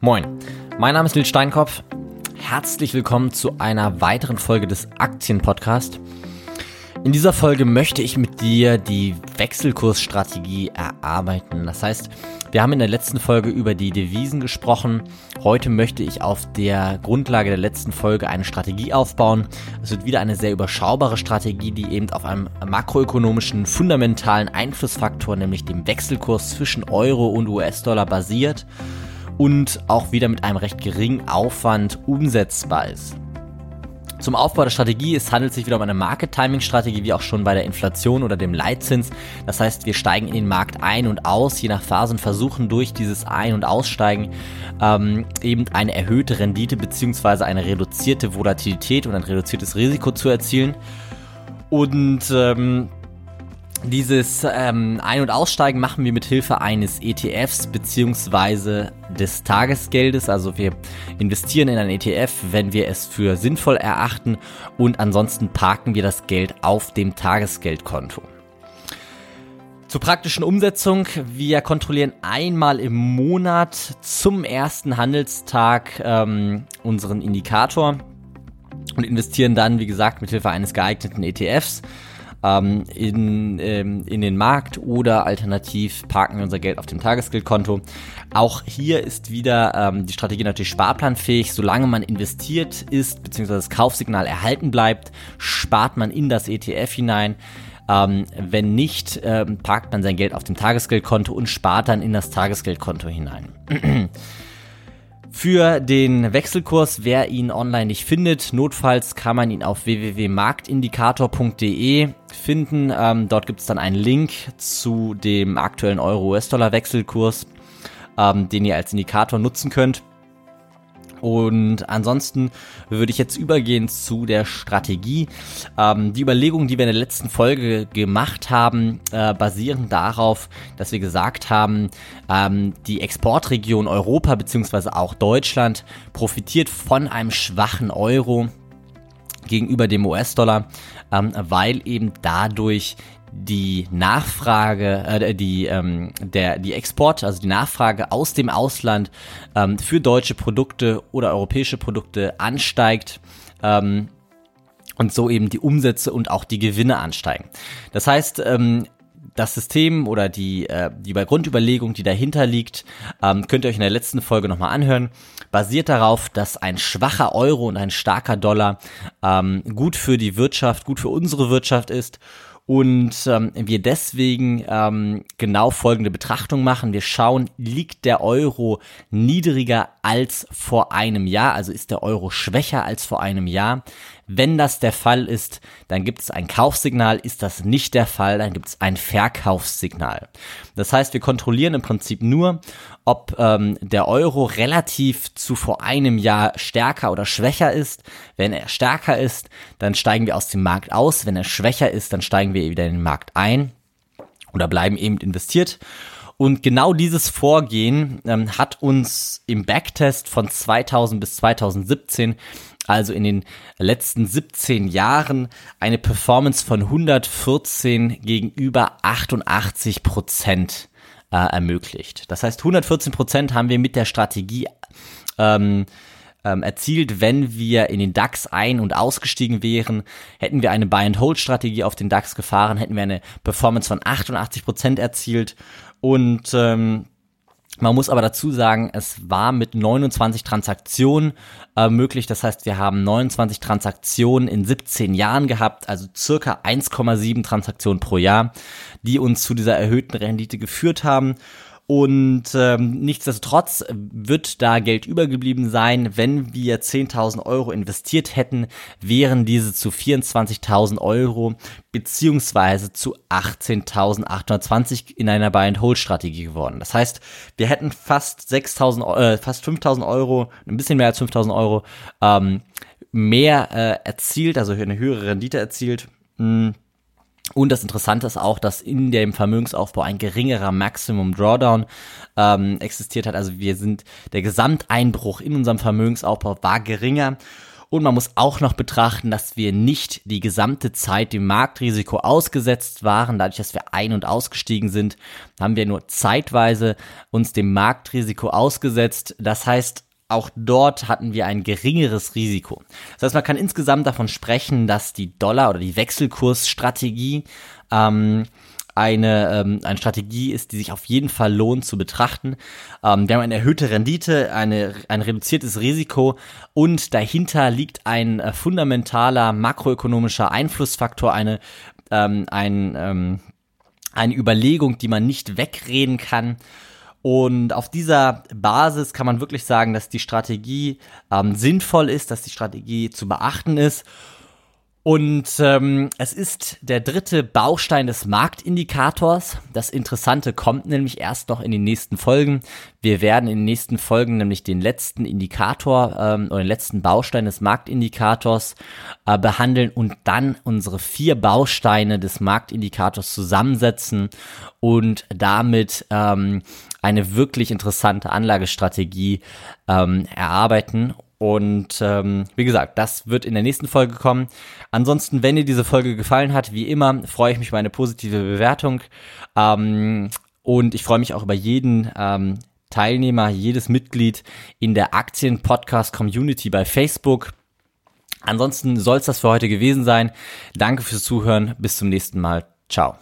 Moin, mein Name ist Lil Steinkopf. Herzlich willkommen zu einer weiteren Folge des Aktienpodcasts. In dieser Folge möchte ich mit dir die Wechselkursstrategie erarbeiten. Das heißt, wir haben in der letzten Folge über die Devisen gesprochen. Heute möchte ich auf der Grundlage der letzten Folge eine Strategie aufbauen. Es wird wieder eine sehr überschaubare Strategie, die eben auf einem makroökonomischen fundamentalen Einflussfaktor, nämlich dem Wechselkurs zwischen Euro und US-Dollar basiert und auch wieder mit einem recht geringen Aufwand umsetzbar ist. Zum Aufbau der Strategie, es handelt sich wieder um eine Market-Timing-Strategie, wie auch schon bei der Inflation oder dem Leitzins. Das heißt, wir steigen in den Markt ein und aus, je nach Phase und versuchen durch dieses Ein- und Aussteigen ähm, eben eine erhöhte Rendite beziehungsweise eine reduzierte Volatilität und ein reduziertes Risiko zu erzielen. Und ähm, dieses ähm, Ein- und Aussteigen machen wir mit Hilfe eines ETFs beziehungsweise des Tagesgeldes. Also wir investieren in ein ETF, wenn wir es für sinnvoll erachten und ansonsten parken wir das Geld auf dem Tagesgeldkonto. Zur praktischen Umsetzung. Wir kontrollieren einmal im Monat zum ersten Handelstag ähm, unseren Indikator und investieren dann, wie gesagt, mit Hilfe eines geeigneten ETFs ähm, in, ähm, in den Markt oder alternativ parken wir unser Geld auf dem Tagesgeldkonto. Auch hier ist wieder ähm, die Strategie natürlich sparplanfähig. Solange man investiert ist, beziehungsweise das Kaufsignal erhalten bleibt, spart man in das ETF hinein. Ähm, wenn nicht, ähm, parkt man sein Geld auf dem Tagesgeldkonto und spart dann in das Tagesgeldkonto hinein. Für den Wechselkurs, wer ihn online nicht findet, notfalls kann man ihn auf www.marktindikator.de finden. Ähm, dort gibt es dann einen Link zu dem aktuellen Euro-US-Dollar-Wechselkurs, ähm, den ihr als Indikator nutzen könnt. Und ansonsten würde ich jetzt übergehen zu der Strategie. Ähm, die Überlegungen, die wir in der letzten Folge gemacht haben, äh, basieren darauf, dass wir gesagt haben, ähm, die Exportregion Europa beziehungsweise auch Deutschland profitiert von einem schwachen Euro gegenüber dem US-Dollar, ähm, weil eben dadurch die Nachfrage, äh, die, ähm, der, die Export, also die Nachfrage aus dem Ausland ähm, für deutsche Produkte oder europäische Produkte ansteigt. Ähm, und so eben die Umsätze und auch die Gewinne ansteigen. Das heißt, ähm, das System oder die, äh, die Grundüberlegung, die dahinter liegt, ähm, könnt ihr euch in der letzten Folge nochmal anhören, basiert darauf, dass ein schwacher Euro und ein starker Dollar ähm, gut für die Wirtschaft, gut für unsere Wirtschaft ist und ähm, wir deswegen ähm, genau folgende Betrachtung machen. Wir schauen, liegt der Euro niedriger als vor einem Jahr, also ist der Euro schwächer als vor einem Jahr. Wenn das der Fall ist, dann gibt es ein Kaufsignal. Ist das nicht der Fall, dann gibt es ein Verkaufssignal. Das heißt, wir kontrollieren im Prinzip nur, ob ähm, der Euro relativ zu vor einem Jahr stärker oder schwächer ist. Wenn er stärker ist, dann steigen wir aus dem Markt aus. Wenn er schwächer ist, dann steigen wir wieder in den Markt ein oder bleiben eben investiert. Und genau dieses Vorgehen ähm, hat uns im Backtest von 2000 bis 2017 also in den letzten 17 Jahren eine Performance von 114 gegenüber 88 Prozent äh, ermöglicht. Das heißt, 114 Prozent haben wir mit der Strategie ähm, ähm, erzielt, wenn wir in den DAX ein- und ausgestiegen wären. Hätten wir eine Buy-and-Hold-Strategie auf den DAX gefahren, hätten wir eine Performance von 88 Prozent erzielt und ähm, man muss aber dazu sagen, es war mit 29 Transaktionen äh, möglich. Das heißt, wir haben 29 Transaktionen in 17 Jahren gehabt, also circa 1,7 Transaktionen pro Jahr, die uns zu dieser erhöhten Rendite geführt haben. Und ähm, nichtsdestotrotz wird da Geld übergeblieben sein. Wenn wir 10.000 Euro investiert hätten, wären diese zu 24.000 Euro beziehungsweise zu 18.820 in einer Buy-and-Hold-Strategie geworden. Das heißt, wir hätten fast 6.000, äh, fast 5.000 Euro, ein bisschen mehr als 5.000 Euro ähm, mehr äh, erzielt, also eine höhere Rendite erzielt. Mh hm. Und das Interessante ist auch, dass in dem Vermögensaufbau ein geringerer Maximum Drawdown ähm, existiert hat. Also wir sind, der Gesamteinbruch in unserem Vermögensaufbau war geringer. Und man muss auch noch betrachten, dass wir nicht die gesamte Zeit dem Marktrisiko ausgesetzt waren. Dadurch, dass wir ein- und ausgestiegen sind, haben wir nur zeitweise uns dem Marktrisiko ausgesetzt. Das heißt, auch dort hatten wir ein geringeres Risiko. Das heißt, man kann insgesamt davon sprechen, dass die Dollar- oder die Wechselkursstrategie ähm, eine, ähm, eine Strategie ist, die sich auf jeden Fall lohnt zu betrachten. Ähm, wir haben eine erhöhte Rendite, eine, ein reduziertes Risiko und dahinter liegt ein äh, fundamentaler makroökonomischer Einflussfaktor, eine, ähm, ein, ähm, eine Überlegung, die man nicht wegreden kann. Und auf dieser Basis kann man wirklich sagen, dass die Strategie ähm, sinnvoll ist, dass die Strategie zu beachten ist und ähm, es ist der dritte Baustein des Marktindikators. Das Interessante kommt nämlich erst noch in den nächsten Folgen. Wir werden in den nächsten Folgen nämlich den letzten Indikator ähm, oder den letzten Baustein des Marktindikators äh, behandeln und dann unsere vier Bausteine des Marktindikators zusammensetzen und damit ähm, eine wirklich interessante Anlagestrategie ähm, erarbeiten und ähm, wie gesagt, das wird in der nächsten Folge kommen. Ansonsten, wenn dir diese Folge gefallen hat, wie immer, freue ich mich über eine positive Bewertung. Ähm, und ich freue mich auch über jeden ähm, Teilnehmer, jedes Mitglied in der Aktien-Podcast-Community bei Facebook. Ansonsten soll es das für heute gewesen sein. Danke fürs Zuhören. Bis zum nächsten Mal. Ciao.